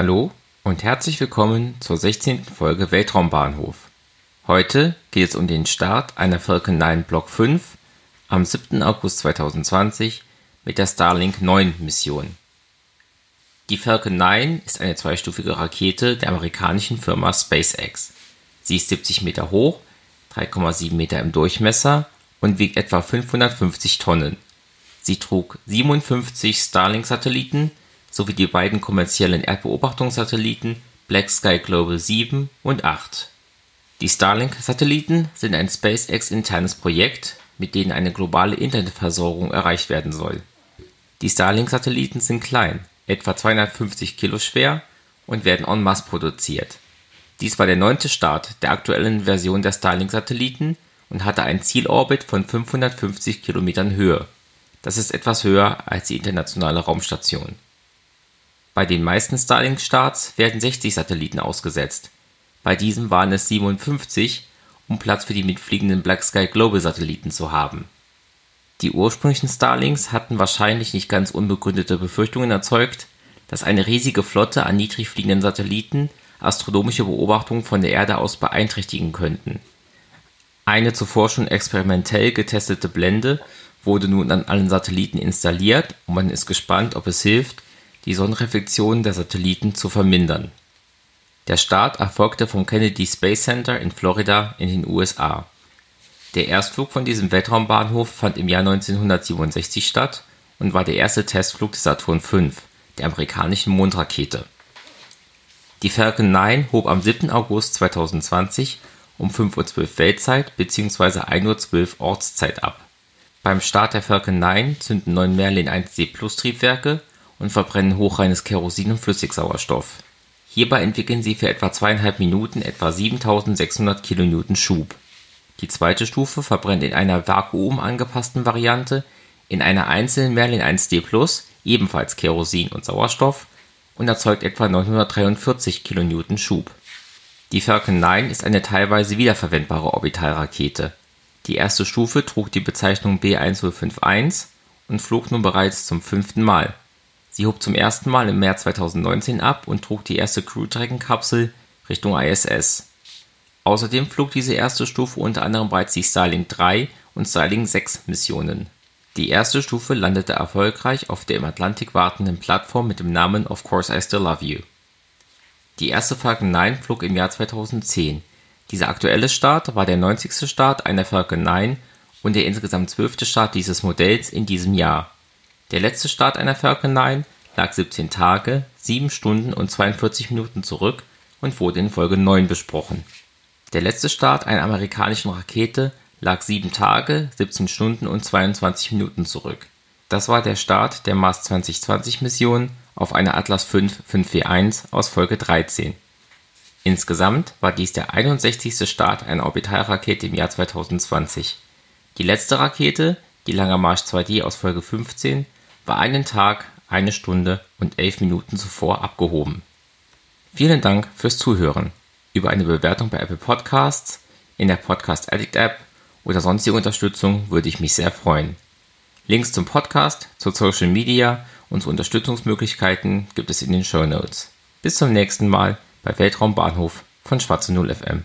Hallo und herzlich willkommen zur 16. Folge Weltraumbahnhof. Heute geht es um den Start einer Falcon 9 Block 5 am 7. August 2020 mit der Starlink 9 Mission. Die Falcon 9 ist eine zweistufige Rakete der amerikanischen Firma SpaceX. Sie ist 70 Meter hoch, 3,7 Meter im Durchmesser und wiegt etwa 550 Tonnen. Sie trug 57 Starlink-Satelliten sowie die beiden kommerziellen Erdbeobachtungssatelliten Black Sky Global 7 und 8. Die Starlink-Satelliten sind ein SpaceX-internes Projekt, mit denen eine globale Internetversorgung erreicht werden soll. Die Starlink-Satelliten sind klein, etwa 250 Kilo schwer und werden en masse produziert. Dies war der neunte Start der aktuellen Version der Starlink-Satelliten und hatte einen Zielorbit von 550 Kilometern Höhe. Das ist etwas höher als die internationale Raumstation bei den meisten Starlink-Starts werden 60 Satelliten ausgesetzt, bei diesem waren es 57, um Platz für die mitfliegenden BlackSky-Global-Satelliten zu haben. Die ursprünglichen Starlinks hatten wahrscheinlich nicht ganz unbegründete Befürchtungen erzeugt, dass eine riesige Flotte an niedrig fliegenden Satelliten astronomische Beobachtungen von der Erde aus beeinträchtigen könnten. Eine zuvor schon experimentell getestete Blende wurde nun an allen Satelliten installiert und man ist gespannt, ob es hilft die Sonnenreflexionen der Satelliten zu vermindern. Der Start erfolgte vom Kennedy Space Center in Florida in den USA. Der Erstflug von diesem Weltraumbahnhof fand im Jahr 1967 statt und war der erste Testflug des Saturn V, der amerikanischen Mondrakete. Die Falcon 9 hob am 7. August 2020 um 5:12 Uhr Weltzeit bzw. 1:12 Uhr Ortszeit ab. Beim Start der Falcon 9 zünden neun Merlin 1D Plus Triebwerke und verbrennen hochreines Kerosin und Flüssigsauerstoff. Hierbei entwickeln sie für etwa zweieinhalb Minuten etwa 7600 kN Schub. Die zweite Stufe verbrennt in einer vakuumangepassten Variante in einer einzelnen Merlin 1D Plus ebenfalls Kerosin und Sauerstoff und erzeugt etwa 943 kN Schub. Die Falcon 9 ist eine teilweise wiederverwendbare Orbitalrakete. Die erste Stufe trug die Bezeichnung B1051 und flog nun bereits zum fünften Mal Sie hob zum ersten Mal im März 2019 ab und trug die erste Crew-Dragon-Kapsel Richtung ISS. Außerdem flog diese erste Stufe unter anderem bereits die Starlink 3 und Starlink 6 Missionen. Die erste Stufe landete erfolgreich auf der im Atlantik wartenden Plattform mit dem Namen Of Course I Still Love You. Die erste Falcon 9 flog im Jahr 2010. Dieser aktuelle Start war der 90. Start einer Falcon 9 und der insgesamt zwölfte Start dieses Modells in diesem Jahr der letzte Start einer Falcon 9 lag 17 Tage, 7 Stunden und 42 Minuten zurück und wurde in Folge 9 besprochen. Der letzte Start einer amerikanischen Rakete lag 7 Tage, 17 Stunden und 22 Minuten zurück. Das war der Start der Mars 2020 Mission auf einer Atlas V 541 aus Folge 13. Insgesamt war dies der 61. Start einer Orbitalrakete im Jahr 2020. Die letzte Rakete, die Langer Marsch 2D aus Folge 15, war einen Tag, eine Stunde und elf Minuten zuvor abgehoben. Vielen Dank fürs Zuhören. Über eine Bewertung bei Apple Podcasts, in der Podcast Addict App oder sonstige Unterstützung würde ich mich sehr freuen. Links zum Podcast, zu Social Media und zu Unterstützungsmöglichkeiten gibt es in den Show Notes. Bis zum nächsten Mal bei Weltraumbahnhof von Schwarze Null FM.